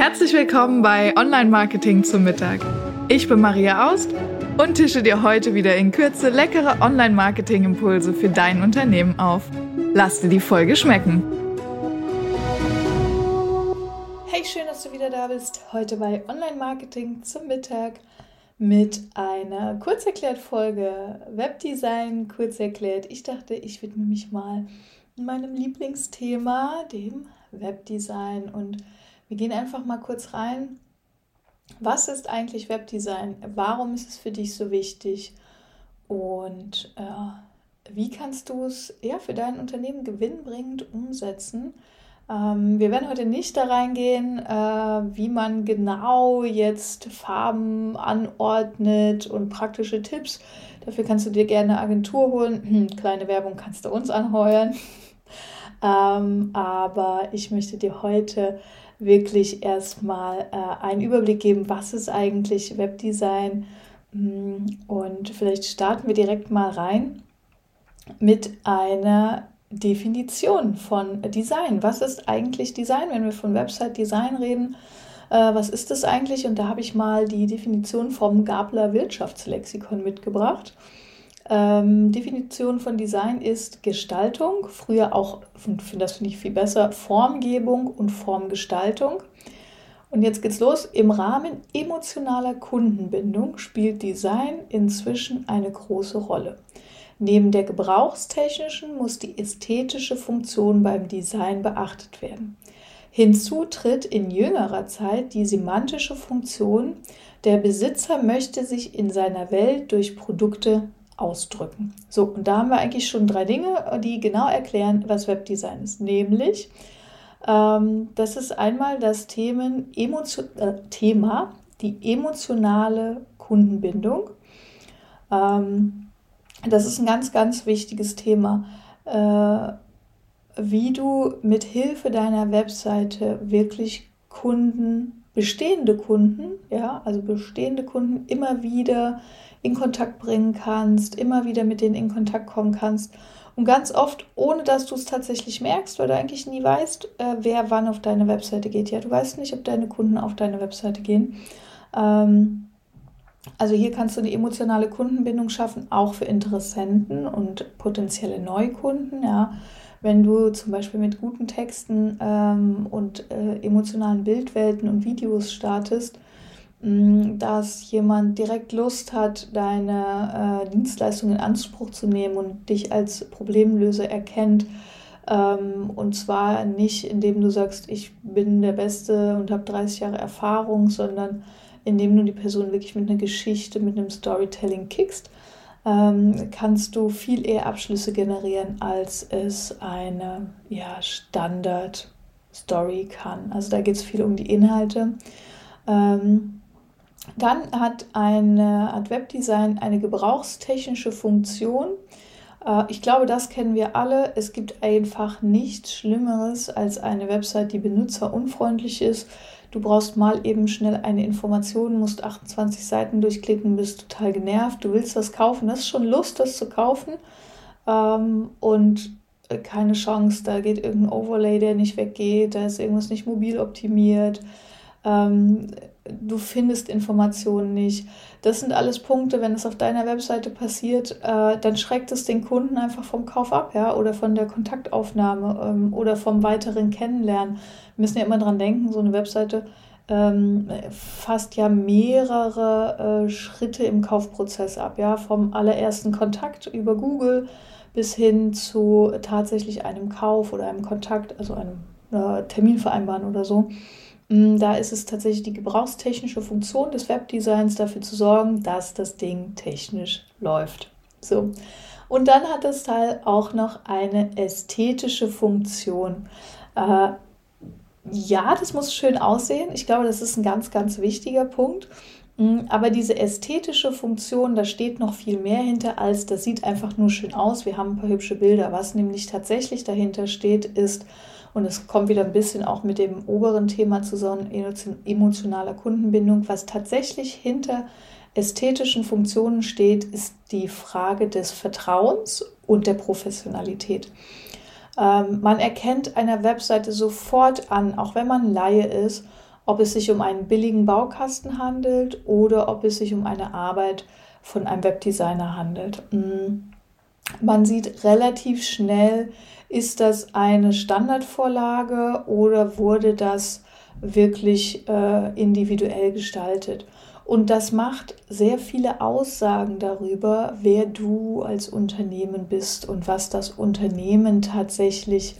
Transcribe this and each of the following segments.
Herzlich willkommen bei Online Marketing zum Mittag. Ich bin Maria Aust und tische dir heute wieder in Kürze leckere Online Marketing Impulse für dein Unternehmen auf. Lass dir die Folge schmecken. Hey, schön, dass du wieder da bist. Heute bei Online Marketing zum Mittag mit einer kurzerklärt Folge Webdesign kurz erklärt. Ich dachte, ich widme mich mal meinem Lieblingsthema, dem Webdesign und wir gehen einfach mal kurz rein. Was ist eigentlich Webdesign? Warum ist es für dich so wichtig? Und äh, wie kannst du es ja, für dein Unternehmen gewinnbringend umsetzen? Ähm, wir werden heute nicht da reingehen, äh, wie man genau jetzt Farben anordnet und praktische Tipps. Dafür kannst du dir gerne eine Agentur holen. Kleine Werbung kannst du uns anheuern. ähm, aber ich möchte dir heute wirklich erstmal äh, einen Überblick geben, was ist eigentlich Webdesign. Mm, und vielleicht starten wir direkt mal rein mit einer Definition von Design. Was ist eigentlich Design, wenn wir von Website Design reden? Äh, was ist das eigentlich? Und da habe ich mal die Definition vom Gabler Wirtschaftslexikon mitgebracht. Ähm, Definition von Design ist Gestaltung, früher auch, das finde ich viel besser, Formgebung und Formgestaltung. Und jetzt geht's los. Im Rahmen emotionaler Kundenbindung spielt Design inzwischen eine große Rolle. Neben der gebrauchstechnischen muss die ästhetische Funktion beim Design beachtet werden. Hinzu tritt in jüngerer Zeit die semantische Funktion, der Besitzer möchte sich in seiner Welt durch Produkte ausdrücken. So, und da haben wir eigentlich schon drei Dinge, die genau erklären, was Webdesign ist. Nämlich, ähm, das ist einmal das Themen, Emotio äh, Thema, die emotionale Kundenbindung. Ähm, das ist ein ganz, ganz wichtiges Thema, äh, wie du mit Hilfe deiner Webseite wirklich Kunden, bestehende Kunden, ja, also bestehende Kunden immer wieder in Kontakt bringen kannst, immer wieder mit denen in Kontakt kommen kannst. Und ganz oft, ohne dass du es tatsächlich merkst, weil du eigentlich nie weißt, äh, wer wann auf deine Webseite geht. Ja, du weißt nicht, ob deine Kunden auf deine Webseite gehen. Ähm, also hier kannst du eine emotionale Kundenbindung schaffen, auch für Interessenten und potenzielle Neukunden. Ja. Wenn du zum Beispiel mit guten Texten ähm, und äh, emotionalen Bildwelten und Videos startest, dass jemand direkt Lust hat, deine äh, Dienstleistung in Anspruch zu nehmen und dich als Problemlöser erkennt. Ähm, und zwar nicht, indem du sagst, ich bin der Beste und habe 30 Jahre Erfahrung, sondern indem du die Person wirklich mit einer Geschichte, mit einem Storytelling kickst, ähm, kannst du viel eher Abschlüsse generieren, als es eine ja, Standard-Story kann. Also da geht es viel um die Inhalte. Ähm, dann hat eine Art Webdesign eine gebrauchstechnische Funktion. Äh, ich glaube, das kennen wir alle. Es gibt einfach nichts Schlimmeres als eine Website, die benutzerunfreundlich ist. Du brauchst mal eben schnell eine Information, musst 28 Seiten durchklicken, bist total genervt. Du willst das kaufen, das ist schon Lust, das zu kaufen. Ähm, und äh, keine Chance, da geht irgendein Overlay, der nicht weggeht, da ist irgendwas nicht mobil optimiert. Ähm, du findest Informationen nicht. Das sind alles Punkte, wenn es auf deiner Webseite passiert, äh, dann schreckt es den Kunden einfach vom Kauf ab, ja, oder von der Kontaktaufnahme ähm, oder vom weiteren Kennenlernen. Wir müssen ja immer dran denken, so eine Webseite ähm, fasst ja mehrere äh, Schritte im Kaufprozess ab, ja, vom allerersten Kontakt über Google bis hin zu tatsächlich einem Kauf oder einem Kontakt, also einem äh, Termin vereinbaren oder so. Mm, da ist es tatsächlich die gebrauchstechnische Funktion des Webdesigns, dafür zu sorgen, dass das Ding technisch läuft. So. Und dann hat das Teil auch noch eine ästhetische Funktion. Äh, ja, das muss schön aussehen. Ich glaube, das ist ein ganz, ganz wichtiger Punkt. Mm, aber diese ästhetische Funktion, da steht noch viel mehr hinter, als das sieht einfach nur schön aus. Wir haben ein paar hübsche Bilder. Was nämlich tatsächlich dahinter steht, ist, und es kommt wieder ein bisschen auch mit dem oberen Thema zusammen, emotionaler Kundenbindung. Was tatsächlich hinter ästhetischen Funktionen steht, ist die Frage des Vertrauens und der Professionalität. Ähm, man erkennt einer Webseite sofort an, auch wenn man Laie ist, ob es sich um einen billigen Baukasten handelt oder ob es sich um eine Arbeit von einem Webdesigner handelt. Mm. Man sieht relativ schnell, ist das eine Standardvorlage oder wurde das wirklich äh, individuell gestaltet? Und das macht sehr viele Aussagen darüber, wer du als Unternehmen bist und was das Unternehmen tatsächlich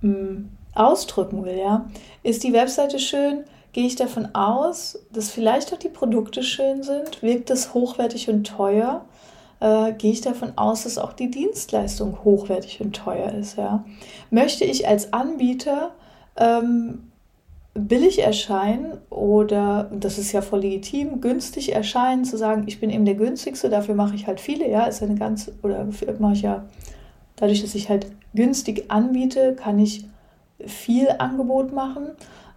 mh, mm, ausdrücken will. Ja? Ist die Webseite schön? Gehe ich davon aus, dass vielleicht auch die Produkte schön sind? Wirkt es hochwertig und teuer? Äh, gehe ich davon aus, dass auch die Dienstleistung hochwertig und teuer ist. Ja? Möchte ich als Anbieter ähm, billig erscheinen oder, das ist ja voll legitim, günstig erscheinen, zu sagen, ich bin eben der günstigste, dafür mache ich halt viele, ja, ist eine ganz, oder mache ich ja, dadurch, dass ich halt günstig anbiete, kann ich viel Angebot machen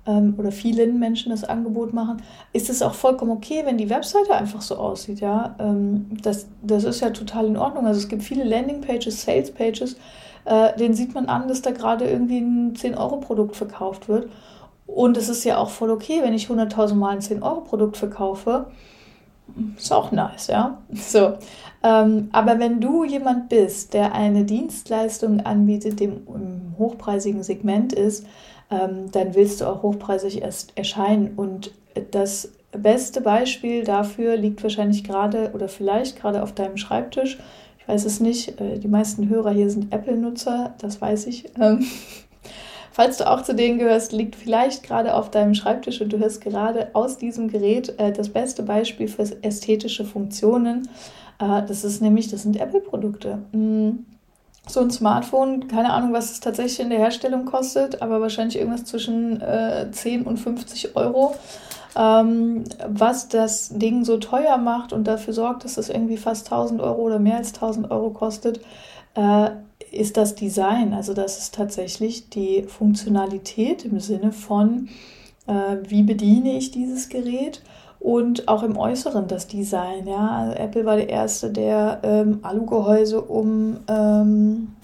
ähm, oder vielen Menschen das Angebot machen, ist es auch vollkommen okay, wenn die Webseite einfach so aussieht, ja, ähm, das, das ist ja total in Ordnung, also es gibt viele Landingpages, Salespages, äh, denen sieht man an, dass da gerade irgendwie ein 10-Euro-Produkt verkauft wird und es ist ja auch voll okay, wenn ich 100.000 Mal ein 10-Euro-Produkt verkaufe. Ist auch nice, ja. So. Ähm, aber wenn du jemand bist, der eine Dienstleistung anbietet, die im hochpreisigen Segment ist, ähm, dann willst du auch hochpreisig erst erscheinen. Und das beste Beispiel dafür liegt wahrscheinlich gerade oder vielleicht gerade auf deinem Schreibtisch. Ich weiß es nicht. Äh, die meisten Hörer hier sind Apple-Nutzer, das weiß ich. Ähm, Falls du auch zu denen gehörst, liegt vielleicht gerade auf deinem Schreibtisch und du hörst gerade aus diesem Gerät äh, das beste Beispiel für ästhetische Funktionen. Äh, das ist nämlich, das sind Apple-Produkte. Mm. So ein Smartphone, keine Ahnung, was es tatsächlich in der Herstellung kostet, aber wahrscheinlich irgendwas zwischen äh, 10 und 50 Euro. Ähm, was das Ding so teuer macht und dafür sorgt, dass es irgendwie fast 1000 Euro oder mehr als 1000 Euro kostet, äh, ist das Design. Also das ist tatsächlich die Funktionalität im Sinne von, äh, wie bediene ich dieses Gerät und auch im Äußeren das Design. Ja? Also Apple war der erste, der ähm, Alugehäuse um ähm,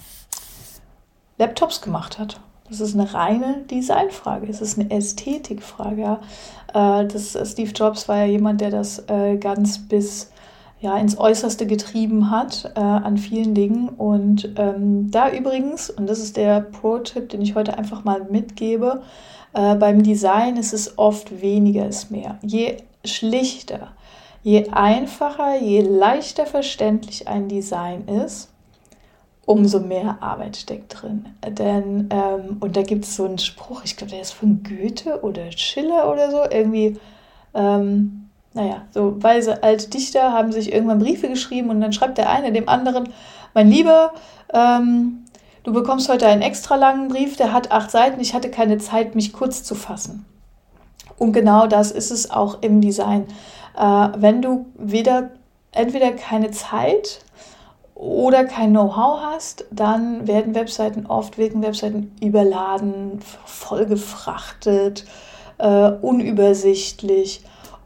Laptops gemacht hat. Das ist eine reine Designfrage, es ist eine Ästhetikfrage. Ja? Äh, das, Steve Jobs war ja jemand, der das äh, ganz bis ja, ins Äußerste getrieben hat äh, an vielen Dingen. Und ähm, da übrigens, und das ist der Pro-Tipp, den ich heute einfach mal mitgebe, äh, beim Design ist es oft weniger ist mehr. Je schlichter, je einfacher, je leichter verständlich ein Design ist, umso mehr Arbeit steckt drin. Denn, ähm, und da gibt es so einen Spruch, ich glaube, der ist von Goethe oder Schiller oder so, irgendwie, ähm, naja, so weise alte Dichter haben sich irgendwann Briefe geschrieben und dann schreibt der eine dem anderen, mein Lieber, ähm, du bekommst heute einen extra langen Brief, der hat acht Seiten, ich hatte keine Zeit, mich kurz zu fassen. Und genau das ist es auch im Design. Äh, wenn du weder entweder keine Zeit oder kein Know-how hast, dann werden Webseiten oft, wirken Webseiten überladen, vollgefrachtet, äh, unübersichtlich.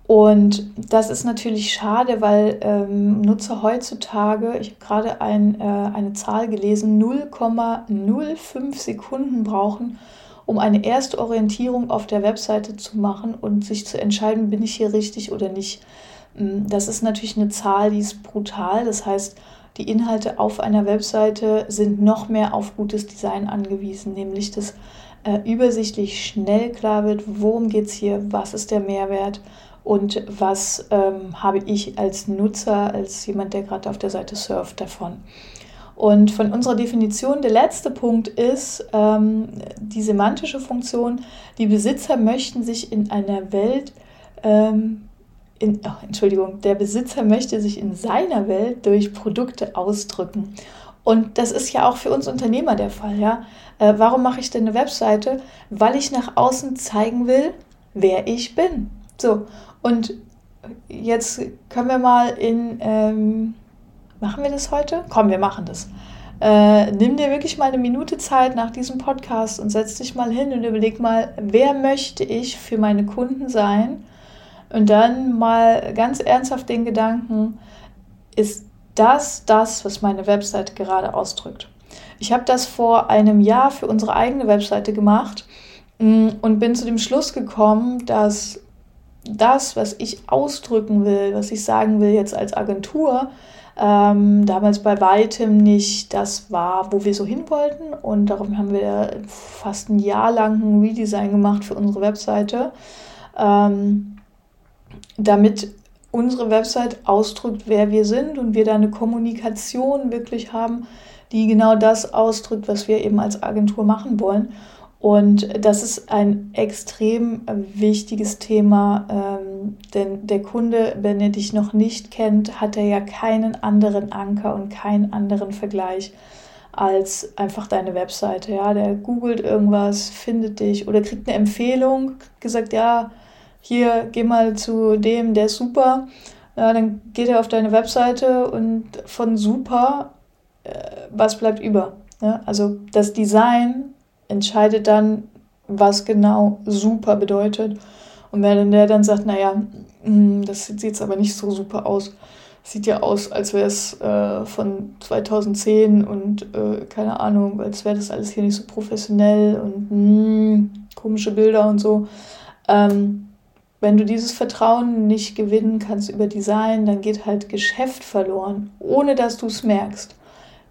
Und das ist natürlich schade, weil ähm, Nutzer heutzutage, ich habe gerade ein, äh, eine Zahl gelesen, 0,05 Sekunden brauchen, um eine erste Orientierung auf der Webseite zu machen und sich zu entscheiden, bin ich hier richtig oder nicht. Mm, das ist natürlich eine Zahl, die ist brutal. Das heißt, die Inhalte auf einer Webseite sind noch mehr auf gutes Design angewiesen, nämlich dass äh, übersichtlich schnell klar wird, worum geht es hier, was ist der Mehrwert und was ähm, habe ich als Nutzer, als jemand, der gerade auf der Seite surft, davon. Und von unserer Definition, der letzte Punkt ist ähm, die semantische Funktion. Die Besitzer möchten sich in einer Welt, ähm, in, oh, Entschuldigung, der Besitzer möchte sich in seiner Welt durch Produkte ausdrücken. Und das ist ja auch für uns Unternehmer der Fall. Ja? Äh, warum mache ich denn eine Webseite? Weil ich nach außen zeigen will, wer ich bin. So, und jetzt können wir mal in, ähm, machen wir das heute? Komm, wir machen das. Äh, nimm dir wirklich mal eine Minute Zeit nach diesem Podcast und setz dich mal hin und überleg mal, wer möchte ich für meine Kunden sein? Und dann mal ganz ernsthaft den Gedanken, ist das das, was meine Webseite gerade ausdrückt? Ich habe das vor einem Jahr für unsere eigene Webseite gemacht Mm, und bin zu dem Schluss gekommen, dass das, was ich ausdrücken will, was ich sagen will jetzt als Agentur, ähm, damals bei weitem nicht das war, wo wir so hin wollten. Und darum haben wir fast ein Jahr lang ein Redesign gemacht für unsere Webseite, ähm, damit unsere Website ausdrückt, wer wir sind und wir da eine Kommunikation wirklich haben, die genau das ausdrückt, was wir eben als Agentur machen wollen. Und das ist ein extrem wichtiges Thema, ähm, denn der Kunde, wenn er dich noch nicht kennt, hat er ja keinen anderen Anker und keinen anderen Vergleich als einfach deine Webseite. Ja, der googelt irgendwas, findet dich oder kriegt eine Empfehlung, gesagt, ja, hier geh mal zu dem, der ist super. Ja, dann geht er auf deine Webseite und von super, äh, was bleibt über? Ja, also das Design entscheidet dann, was genau super bedeutet. Und wenn der dann sagt, naja, hm, das sieht jetzt aber nicht so super aus, sieht ja aus, als wäre es äh, von 2010 und äh, keine Ahnung, als wäre das alles hier nicht so professionell und mh, hm, komische Bilder und so. Ähm, wenn du dieses Vertrauen nicht gewinnen kannst über Design, dann geht halt Geschäft verloren, ohne dass du es merkst.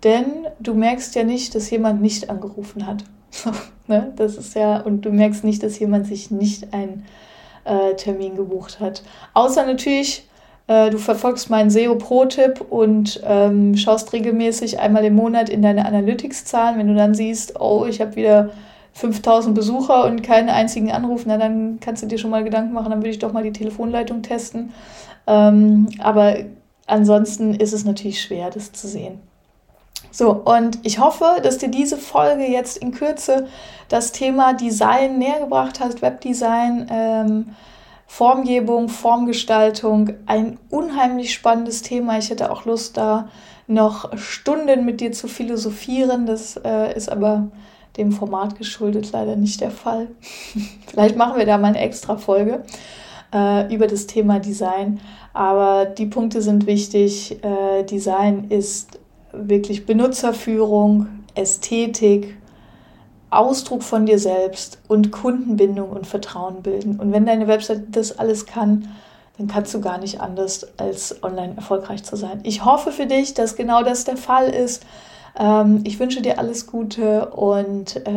Denn du merkst ja nicht, dass jemand nicht angerufen hat. ne? Das ist ja, und du merkst nicht, dass jemand sich nicht einen äh, Termin gebucht hat. Außer natürlich, äh, du verfolgst meinen SEO-Pro-Tipp und ähm, schaust regelmäßig einmal im Monat in deine Analytics-Zahlen. Wenn du dann siehst, oh, ich habe wieder 5000 Besucher und keinen einzigen Anruf, na, dann kannst du dir schon mal Gedanken machen, dann würde ich doch mal die Telefonleitung testen. Ähm, aber ansonsten ist es natürlich schwer, das zu sehen. So, und ich hoffe, dass dir diese Folge jetzt in Kürze das Thema Design näher gebracht hat, Webdesign, ähm, Formgebung, Formgestaltung, ein unheimlich spannendes Thema. Ich hätte auch Lust, da noch Stunden mit dir zu philosophieren. Das äh, ist aber dem Format geschuldet leider nicht der Fall. Vielleicht machen wir da mal eine extra Folge äh, über das Thema Design. Aber die Punkte sind wichtig. Äh, Design ist wirklich Benutzerführung, Ästhetik, Ausdruck von dir selbst und Kundenbindung und Vertrauen bilden. Und wenn deine Website das alles kann, dann kannst du gar nicht anders, als online erfolgreich zu sein. Ich hoffe für dich, dass genau das der Fall ist. Ähm, ich wünsche dir alles Gute und äh,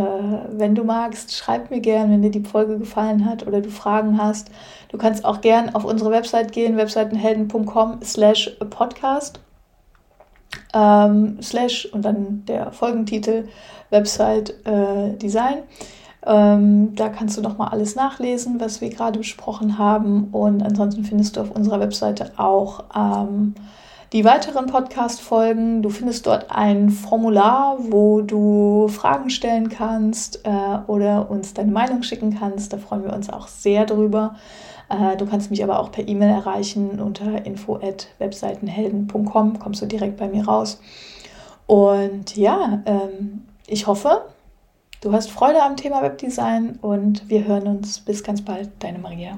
wenn du magst, schreib mir gern, wenn dir die Folge gefallen hat oder du Fragen hast. Du kannst auch gern auf unsere Website gehen, webseitenhelden.com slash podcast ähm, slash und dann der Folgentitel Website äh, Design. Ähm, da kannst du nochmal alles nachlesen, was wir gerade besprochen haben. Und ansonsten findest du auf unserer Webseite auch ähm, die weiteren Podcast-Folgen. Du findest dort ein Formular, wo du Fragen stellen kannst äh, oder uns deine Meinung schicken kannst. Da freuen wir uns auch sehr drüber. Äh, du kannst mich aber auch per E-Mail erreichen unter info@webseitenhelden.com. Kommst du direkt bei mir raus. Und ja, ähm, ich hoffe, du hast Freude am Thema Webdesign und wir hören uns bis ganz bald. Deine Maria.